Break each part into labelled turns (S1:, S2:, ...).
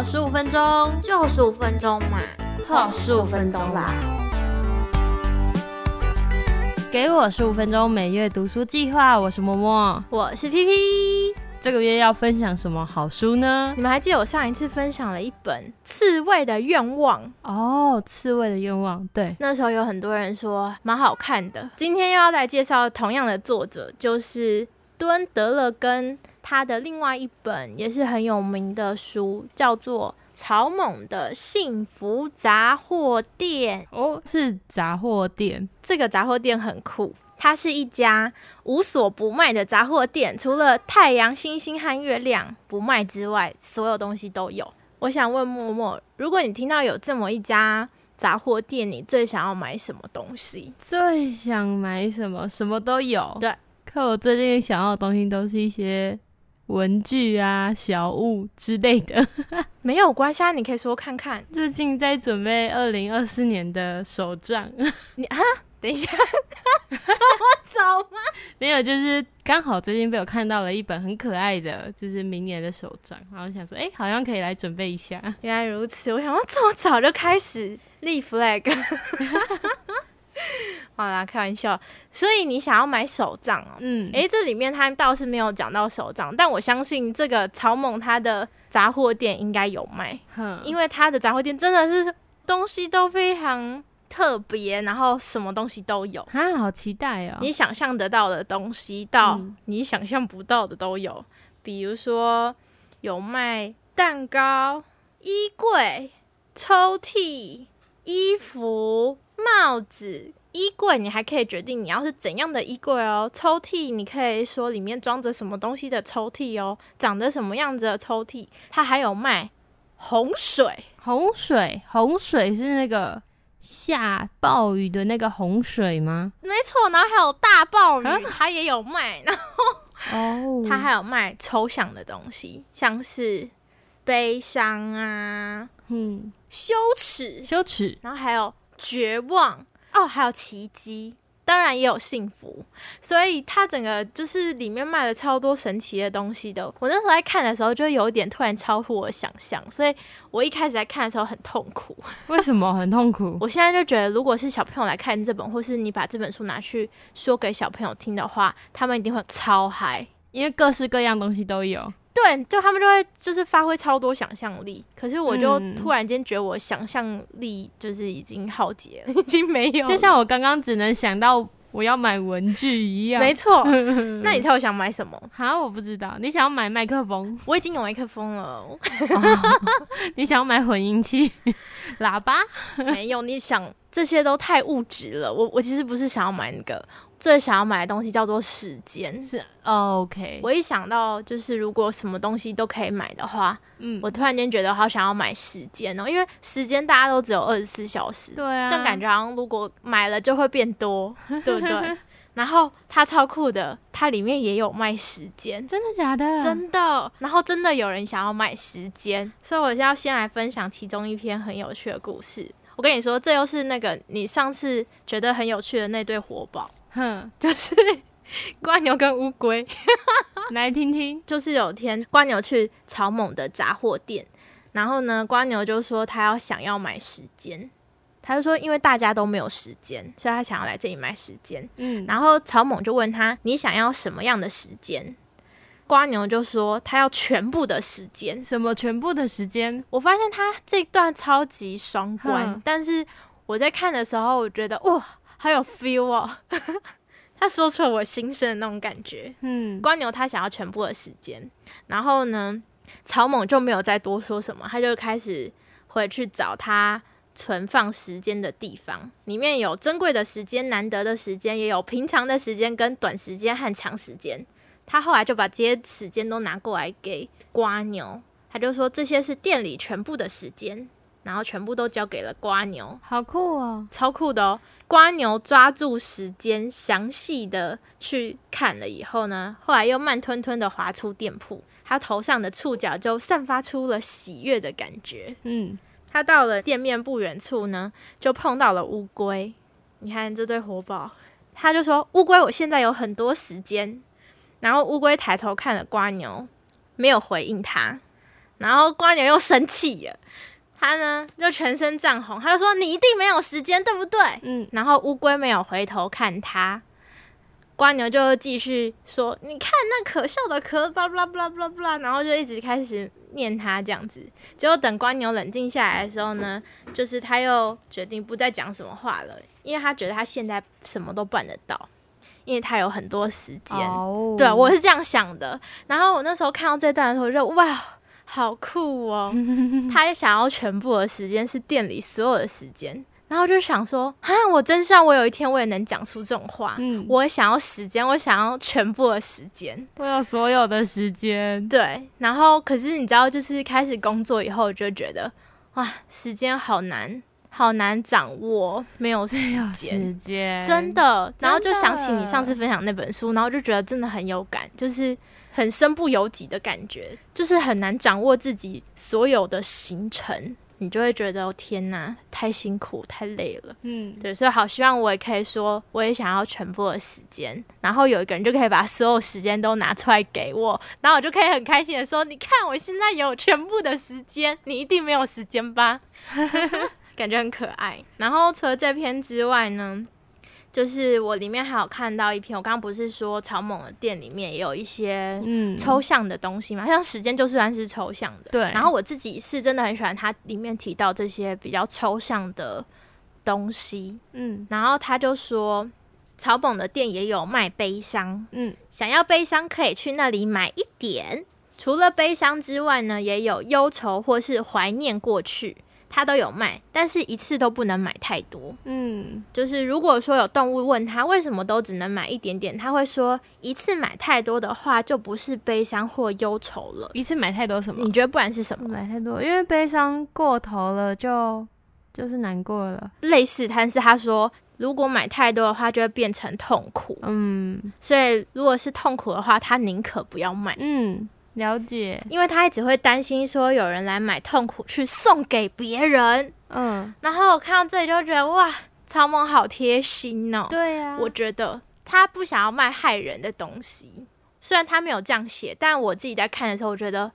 S1: 呵，十五分钟，
S2: 就十五分钟嘛，
S1: 呵，十五分钟啦。给我十五分钟每月读书计划，我是默默，
S2: 我是 P P。
S1: 这个月要分享什么好书呢？
S2: 你们还记得我上一次分享了一本《刺猬的愿望》
S1: 哦，《刺猬的愿望》对，
S2: 那时候有很多人说蛮好看的。今天又要来介绍同样的作者，就是敦德勒根他的另外一本也是很有名的书，叫做《草蜢的幸福杂货店》。
S1: 哦，是杂货店，
S2: 这个杂货店很酷。它是一家无所不卖的杂货店，除了太阳、星星和月亮不卖之外，所有东西都有。我想问默默，如果你听到有这么一家杂货店，你最想要买什么东西？
S1: 最想买什么？什么都有。
S2: 对，
S1: 可我最近想要的东西都是一些文具啊、小物之类的。
S2: 没有关系，啊，你可以说看看。
S1: 最近在准备二零二四年的手账。
S2: 你啊？等一下，这么早吗？
S1: 没有，就是刚好最近被我看到了一本很可爱的，就是明年的手账，然后想说，哎，好像可以来准备一下。
S2: 原来如此，我想说这么早就开始立 flag。好啦，开玩笑。所以你想要买手账哦？嗯，哎，这里面他倒是没有讲到手账，但我相信这个草蜢他的杂货店应该有卖，因为他的杂货店真的是东西都非常。特别，然后什么东西都有
S1: 啊，好期待哦！
S2: 你想象得到的东西，到你想象不到的都有。比如说，有卖蛋糕、衣柜、抽屉、衣服、帽子。衣柜你还可以决定你要是怎样的衣柜哦。抽屉你可以说里面装着什么东西的抽屉哦，长得什么样子的抽屉。它还有卖洪水，
S1: 洪水，洪水是那个。下暴雨的那个洪水吗？
S2: 没错，然后还有大暴雨，它也有卖。然后哦，它还有卖抽象的东西，像是悲伤啊，嗯，羞耻，
S1: 羞耻，
S2: 然后还有绝望哦，还有奇迹。当然也有幸福，所以它整个就是里面卖了超多神奇的东西的。我那时候在看的时候，就有一点突然超乎我的想象，所以我一开始在看的时候很痛苦。
S1: 为什么很痛苦？
S2: 我现在就觉得，如果是小朋友来看这本，或是你把这本书拿去说给小朋友听的话，他们一定会超嗨，
S1: 因为各式各样东西都有。
S2: 对，就他们就会就是发挥超多想象力。可是我就突然间觉得我想象力就是已经耗竭了，已经没有。
S1: 就像我刚刚只能想到我要买文具一样。
S2: 没错。那你猜我想买什么？
S1: 哈，我不知道。你想要买麦克风？
S2: 我已经有麦克风了。
S1: 你想要买混音器、喇叭？
S2: 没有。你想这些都太物质了。我我其实不是想要买那个。最想要买的东西叫做时间，
S1: 是 OK。
S2: 我一想到就是如果什么东西都可以买的话，嗯，我突然间觉得好想要买时间哦，因为时间大家都只有二十四小时，
S1: 对啊，
S2: 就感觉好像如果买了就会变多，对不对？然后它超酷的，它里面也有卖时间，
S1: 真的假的？
S2: 真的。然后真的有人想要买时间，所以我要先来分享其中一篇很有趣的故事。我跟你说，这又是那个你上次觉得很有趣的那对活宝。哼，就是瓜牛跟乌龟，
S1: 来听听。
S2: 就是有天瓜牛去草蜢的杂货店，然后呢，瓜牛就说他要想要买时间，他就说因为大家都没有时间，所以他想要来这里买时间。嗯，然后草蜢就问他你想要什么样的时间？瓜牛就说他要全部的时间。
S1: 什么全部的时间？
S2: 我发现他这段超级双关，但是我在看的时候，我觉得哇。好有 feel 哦，他说出了我心声的那种感觉。嗯，瓜牛他想要全部的时间，然后呢，草蜢就没有再多说什么，他就开始回去找他存放时间的地方，里面有珍贵的时间、难得的时间，也有平常的时间跟短时间和长时间。他后来就把这些时间都拿过来给瓜牛，他就说这些是店里全部的时间。然后全部都交给了瓜牛，
S1: 好酷哦，
S2: 超酷的哦！瓜牛抓住时间，详细的去看了以后呢，后来又慢吞吞的滑出店铺，他头上的触角就散发出了喜悦的感觉。嗯，他到了店面不远处呢，就碰到了乌龟。你看这对活宝，他就说：“乌龟，我现在有很多时间。”然后乌龟抬头看了瓜牛，没有回应他。然后瓜牛又生气了，他呢就全身涨红，他就说：“你一定没有时间，对不对？”嗯，然后乌龟没有回头看他。瓜牛就继续说：“你看那可笑的壳，巴拉巴拉巴拉巴拉。”然后就一直开始念他这样子。结果等瓜牛冷静下来的时候呢，就是他又决定不再讲什么话了，因为他觉得他现在什么都办得到，因为他有很多时间。对，我是这样想的。然后我那时候看到这段的时候，就哇，好酷哦！他也想要全部的时间是店里所有的时间。然后就想说，啊，我真希望我有一天我也能讲出这种话。嗯，我想要时间，我想要全部的时间，
S1: 我有所有的时间。
S2: 对，然后可是你知道，就是开始工作以后，就觉得哇，时间好难，好难掌握，没有时间，
S1: 时间
S2: 真的。然后就想起你上次分享那本书，然后就觉得真的很有感，就是很身不由己的感觉，就是很难掌握自己所有的行程。你就会觉得天哪，太辛苦，太累了。嗯，对，所以好希望我也可以说，我也想要全部的时间，然后有一个人就可以把所有时间都拿出来给我，然后我就可以很开心的说，你看我现在有全部的时间，你一定没有时间吧？感觉很可爱。然后除了这篇之外呢？就是我里面还有看到一篇，我刚刚不是说草蜢的店里面也有一些嗯抽象的东西嘛，像时间就是算是抽象的。
S1: 对。
S2: 然后我自己是真的很喜欢它里面提到这些比较抽象的东西。嗯。然后他就说，草蜢的店也有卖悲伤。嗯。想要悲伤可以去那里买一点。除了悲伤之外呢，也有忧愁或是怀念过去。他都有卖，但是一次都不能买太多。嗯，就是如果说有动物问他为什么都只能买一点点，他会说一次买太多的话就不是悲伤或忧愁了。
S1: 一次买太多什么？
S2: 你觉得不然是什么？
S1: 买太多，因为悲伤过头了就就是难过了。
S2: 类似，但是他说如果买太多的话就会变成痛苦。嗯，所以如果是痛苦的话，他宁可不要买。
S1: 嗯。了解，
S2: 因为他一直会担心说有人来买痛苦去送给别人，嗯，然后我看到这里就觉得哇，超梦好贴心哦。
S1: 对呀，
S2: 我觉得他不想要卖害人的东西，虽然他没有这样写，但我自己在看的时候，我觉得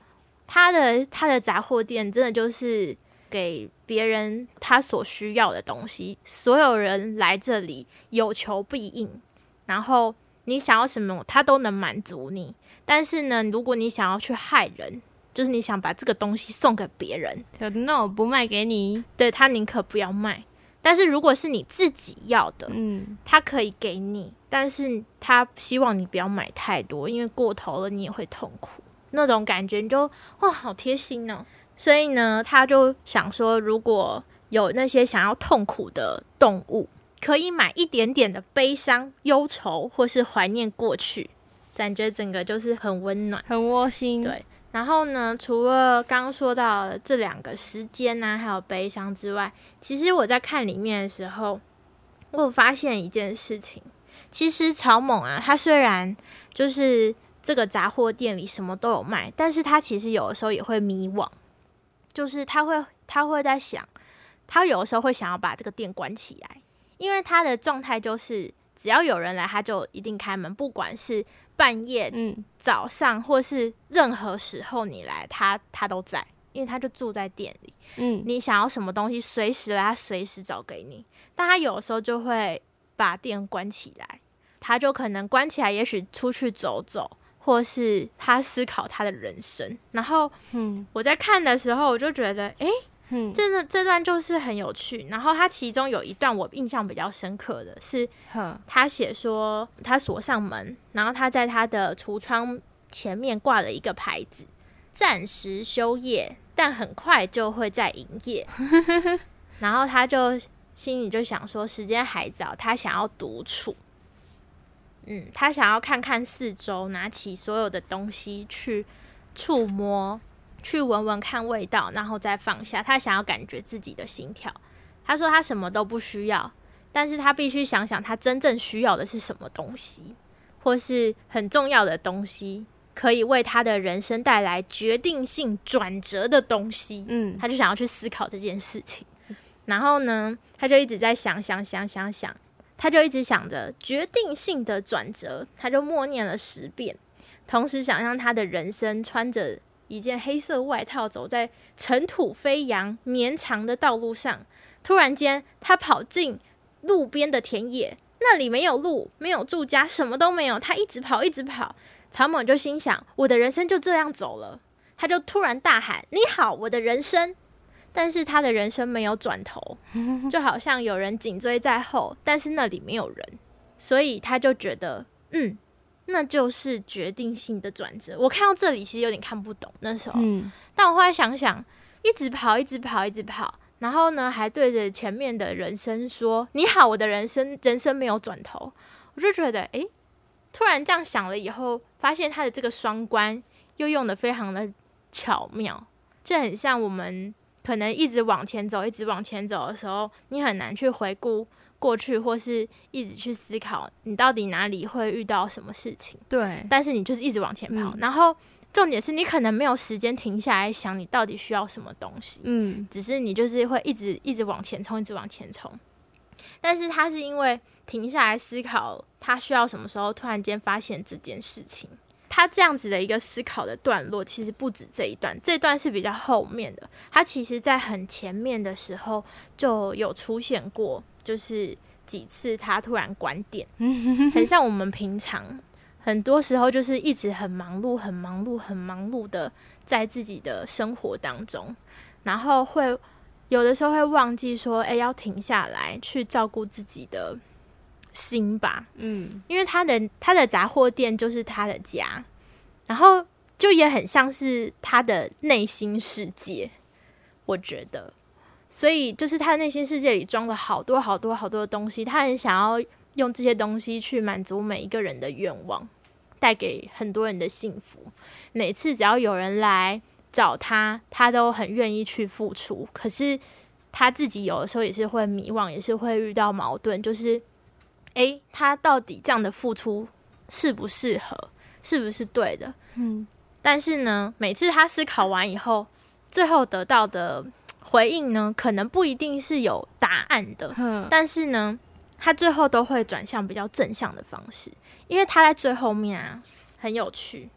S2: 他的他的杂货店真的就是给别人他所需要的东西，所有人来这里有求必应，然后你想要什么，他都能满足你。但是呢，如果你想要去害人，就是你想把这个东西送给别人，
S1: 那我不卖给你。
S2: 对他宁可不要卖。但是如果是你自己要的，嗯，他可以给你，但是他希望你不要买太多，因为过头了你也会痛苦。那种感觉你就哇，好贴心哦。所以呢，他就想说，如果有那些想要痛苦的动物，可以买一点点的悲伤、忧愁，或是怀念过去。感觉整个就是很温暖、
S1: 很窝心。
S2: 对，然后呢，除了刚刚说到这两个时间呐，还有悲伤之外，其实我在看里面的时候，我有发现一件事情。其实草蜢啊，他虽然就是这个杂货店里什么都有卖，但是他其实有的时候也会迷惘，就是他会他会在想，他有的时候会想要把这个店关起来，因为他的状态就是。只要有人来，他就一定开门，不管是半夜、嗯、早上，或是任何时候你来，他他都在，因为他就住在店里。嗯，你想要什么东西，随时来，他随时找给你。但他有时候就会把店关起来，他就可能关起来，也许出去走走，或是他思考他的人生。然后，嗯，我在看的时候，我就觉得，哎。嗯，真的这段就是很有趣。然后他其中有一段我印象比较深刻的是，他写说他锁上门，然后他在他的橱窗前面挂了一个牌子，暂时休业，但很快就会再营业。然后他就心里就想说，时间还早，他想要独处。嗯，他想要看看四周，拿起所有的东西去触摸。去闻闻看味道，然后再放下。他想要感觉自己的心跳。他说他什么都不需要，但是他必须想想他真正需要的是什么东西，或是很重要的东西，可以为他的人生带来决定性转折的东西。嗯，他就想要去思考这件事情。然后呢，他就一直在想想想想想，他就一直想着决定性的转折，他就默念了十遍，同时想象他的人生穿着。一件黑色外套，走在尘土飞扬、绵长的道路上。突然间，他跑进路边的田野，那里没有路，没有住家，什么都没有。他一直跑，一直跑。草蜢就心想：我的人生就这样走了。他就突然大喊：“你好，我的人生！” 但是他的人生没有转头，就好像有人紧追在后，但是那里没有人，所以他就觉得，嗯。那就是决定性的转折。我看到这里其实有点看不懂那时候，但我后来想想，一直跑，一直跑，一直跑，然后呢，还对着前面的人生说：“你好，我的人生，人生没有转头。”我就觉得，诶，突然这样想了以后，发现他的这个双关又用的非常的巧妙，这很像我们可能一直往前走，一直往前走的时候，你很难去回顾。过去或是一直去思考，你到底哪里会遇到什么事情？
S1: 对，
S2: 但是你就是一直往前跑，然后重点是你可能没有时间停下来想你到底需要什么东西。嗯，只是你就是会一直一直往前冲，一直往前冲。但是他是因为停下来思考他需要什么时候，突然间发现这件事情。他这样子的一个思考的段落，其实不止这一段，这段是比较后面的。他其实在很前面的时候就有出现过。就是几次他突然关店，很像我们平常很多时候就是一直很忙碌、很忙碌、很忙碌的在自己的生活当中，然后会有的时候会忘记说，哎，要停下来去照顾自己的心吧。嗯，因为他的他的杂货店就是他的家，然后就也很像是他的内心世界，我觉得。所以，就是他的内心世界里装了好多好多好多的东西，他很想要用这些东西去满足每一个人的愿望，带给很多人的幸福。每次只要有人来找他，他都很愿意去付出。可是他自己有的时候也是会迷惘，也是会遇到矛盾，就是，诶，他到底这样的付出适不适合，是不是对的？嗯。但是呢，每次他思考完以后，最后得到的。回应呢，可能不一定是有答案的，但是呢，他最后都会转向比较正向的方式，因为他在最后面啊很有趣，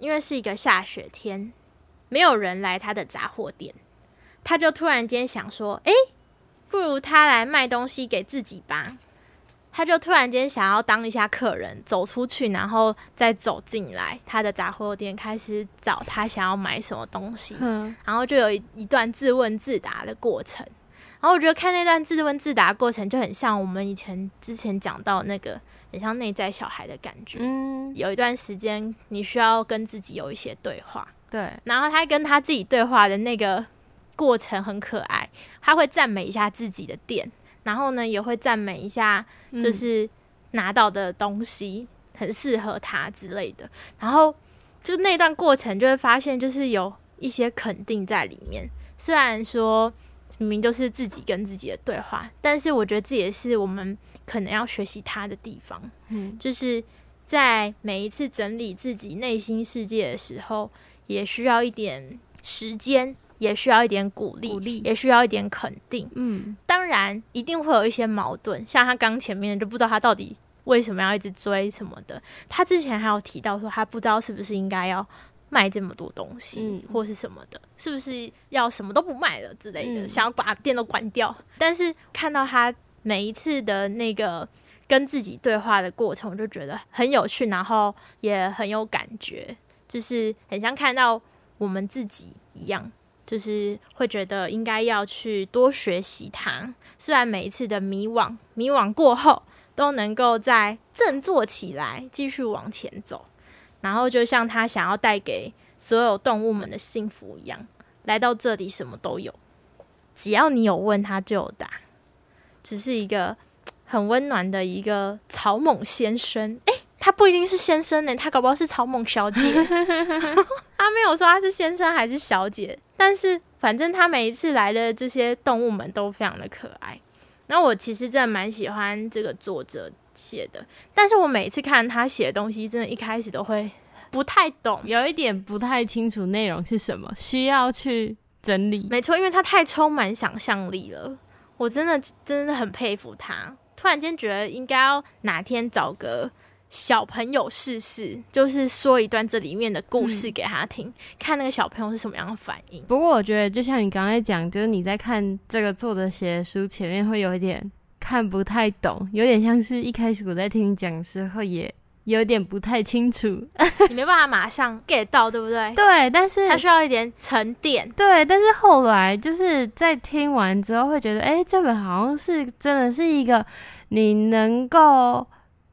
S2: 因为是一个下雪天，没有人来他的杂货店，他就突然间想说，诶，不如他来卖东西给自己吧。他就突然间想要当一下客人，走出去，然后再走进来他的杂货店，开始找他想要买什么东西。嗯，然后就有一一段自问自答的过程。然后我觉得看那段自问自答过程，就很像我们以前之前讲到那个很像内在小孩的感觉。嗯，有一段时间你需要跟自己有一些对话。
S1: 对，
S2: 然后他跟他自己对话的那个过程很可爱，他会赞美一下自己的店。然后呢，也会赞美一下，就是拿到的东西很适合他之类的。然后就那段过程，就会发现就是有一些肯定在里面。虽然说明明就是自己跟自己的对话，但是我觉得这也是我们可能要学习他的地方。嗯，就是在每一次整理自己内心世界的时候，也需要一点时间。也需要一点鼓励，
S1: 鼓励
S2: 也需要一点肯定。嗯，当然一定会有一些矛盾，像他刚前面就不知道他到底为什么要一直追什么的。他之前还有提到说，他不知道是不是应该要卖这么多东西，或是什么的，是不是要什么都不卖了之类的，想要把店都关掉。但是看到他每一次的那个跟自己对话的过程，我就觉得很有趣，然后也很有感觉，就是很像看到我们自己一样。就是会觉得应该要去多学习它，虽然每一次的迷惘，迷惘过后都能够再振作起来，继续往前走。然后就像他想要带给所有动物们的幸福一样，来到这里什么都有，只要你有问他就有答，只是一个很温暖的一个草蜢先生。诶，他不一定是先生呢，他搞不好是草蜢小姐。他没有说他是先生还是小姐。但是，反正他每一次来的这些动物们都非常的可爱。然后我其实真的蛮喜欢这个作者写的，但是我每次看他写的东西，真的一开始都会不太懂，
S1: 有一点不太清楚内容是什么，需要去整理。
S2: 没错，因为他太充满想象力了，我真的真的很佩服他。突然间觉得应该要哪天找个。小朋友试试，就是说一段这里面的故事给他听，看那个小朋友是什么样的反应。
S1: 不过我觉得，就像你刚才讲，就是你在看这个作者写的书前面会有一点看不太懂，有点像是一开始我在听你讲的时候也。有点不太清楚，
S2: 你没办法马上 get 到，对不对？
S1: 对，但是
S2: 它需要一点沉淀。
S1: 对，但是后来就是在听完之后，会觉得，哎，这本好像是真的是一个你能够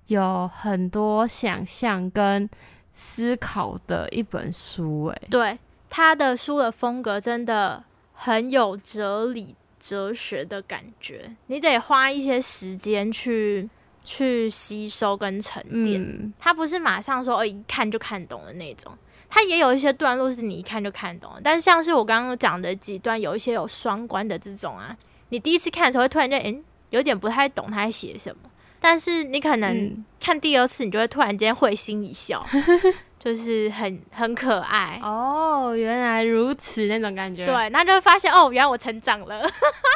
S1: 有很多想象跟思考的一本书。哎，
S2: 对，他的书的风格真的很有哲理、哲学的感觉，你得花一些时间去。去吸收跟沉淀，它不是马上说哦一看就看懂的那种，它也有一些段落是你一看就看懂，但是像是我刚刚讲的几段，有一些有双关的这种啊，你第一次看的时候会突然间诶有点不太懂他在写什么，但是你可能看第二次，你就会突然间会心一笑。就是很很可爱
S1: 哦，原来如此那种感觉。
S2: 对，那就会发现哦，原来我成长了，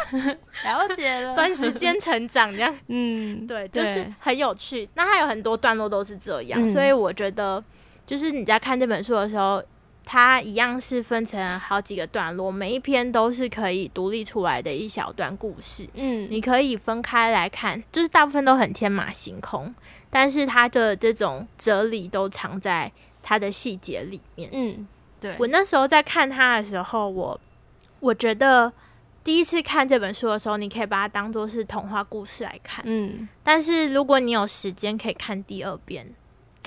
S1: 了解了，
S2: 短时间成长这样。嗯，对，就是很有趣。那它有很多段落都是这样，所以我觉得，就是你在看这本书的时候，它一样是分成好几个段落，每一篇都是可以独立出来的一小段故事。嗯，你可以分开来看，就是大部分都很天马行空，但是它的这种哲理都藏在。它的细节里面，
S1: 嗯，对。
S2: 我那时候在看它的时候，我我觉得第一次看这本书的时候，你可以把它当做是童话故事来看，嗯，但是如果你有时间可以看第二遍，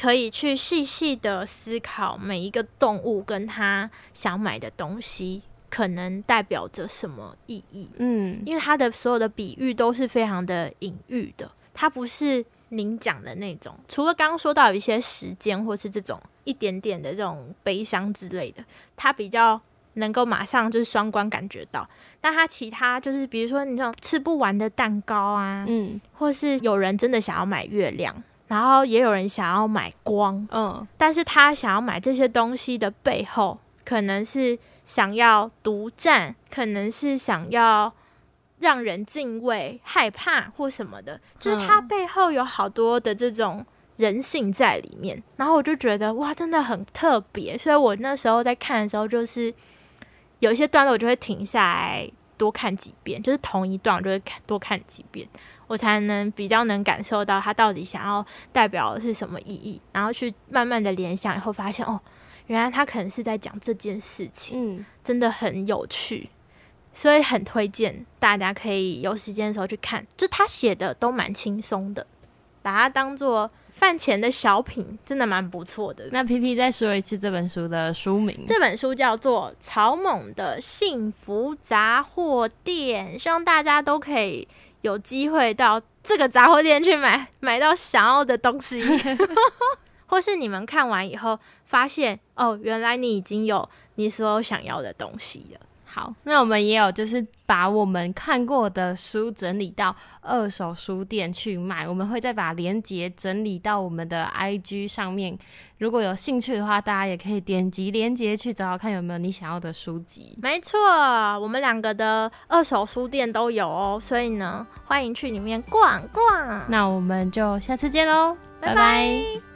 S2: 可以去细细的思考每一个动物跟他想买的东西可能代表着什么意义，嗯，因为它的所有的比喻都是非常的隐喻的，它不是。您讲的那种，除了刚刚说到有一些时间或是这种一点点的这种悲伤之类的，它比较能够马上就是双关感觉到。那它其他就是比如说你这种吃不完的蛋糕啊，嗯，或是有人真的想要买月亮，然后也有人想要买光，嗯，但是他想要买这些东西的背后，可能是想要独占，可能是想要。让人敬畏、害怕或什么的，就是他背后有好多的这种人性在里面。然后我就觉得哇，真的很特别。所以我那时候在看的时候，就是有一些段落，我就会停下来多看几遍，就是同一段，我就会看多看几遍，我才能比较能感受到它到底想要代表的是什么意义。然后去慢慢的联想，以后发现哦，原来他可能是在讲这件事情，嗯，真的很有趣。所以很推荐大家可以有时间的时候去看，就他写的都蛮轻松的，把它当做饭前的小品，真的蛮不错的。
S1: 那皮皮再说一次这本书的书名，
S2: 这本书叫做《草蜢的幸福杂货店》，希望大家都可以有机会到这个杂货店去买买到想要的东西，或是你们看完以后发现哦，原来你已经有你所有想要的东西了。
S1: 好，那我们也有就是把我们看过的书整理到二手书店去卖，我们会再把链接整理到我们的 IG 上面。如果有兴趣的话，大家也可以点击链接去找找看有没有你想要的书籍。
S2: 没错，我们两个的二手书店都有哦，所以呢，欢迎去里面逛逛。
S1: 那我们就下次见喽，拜拜。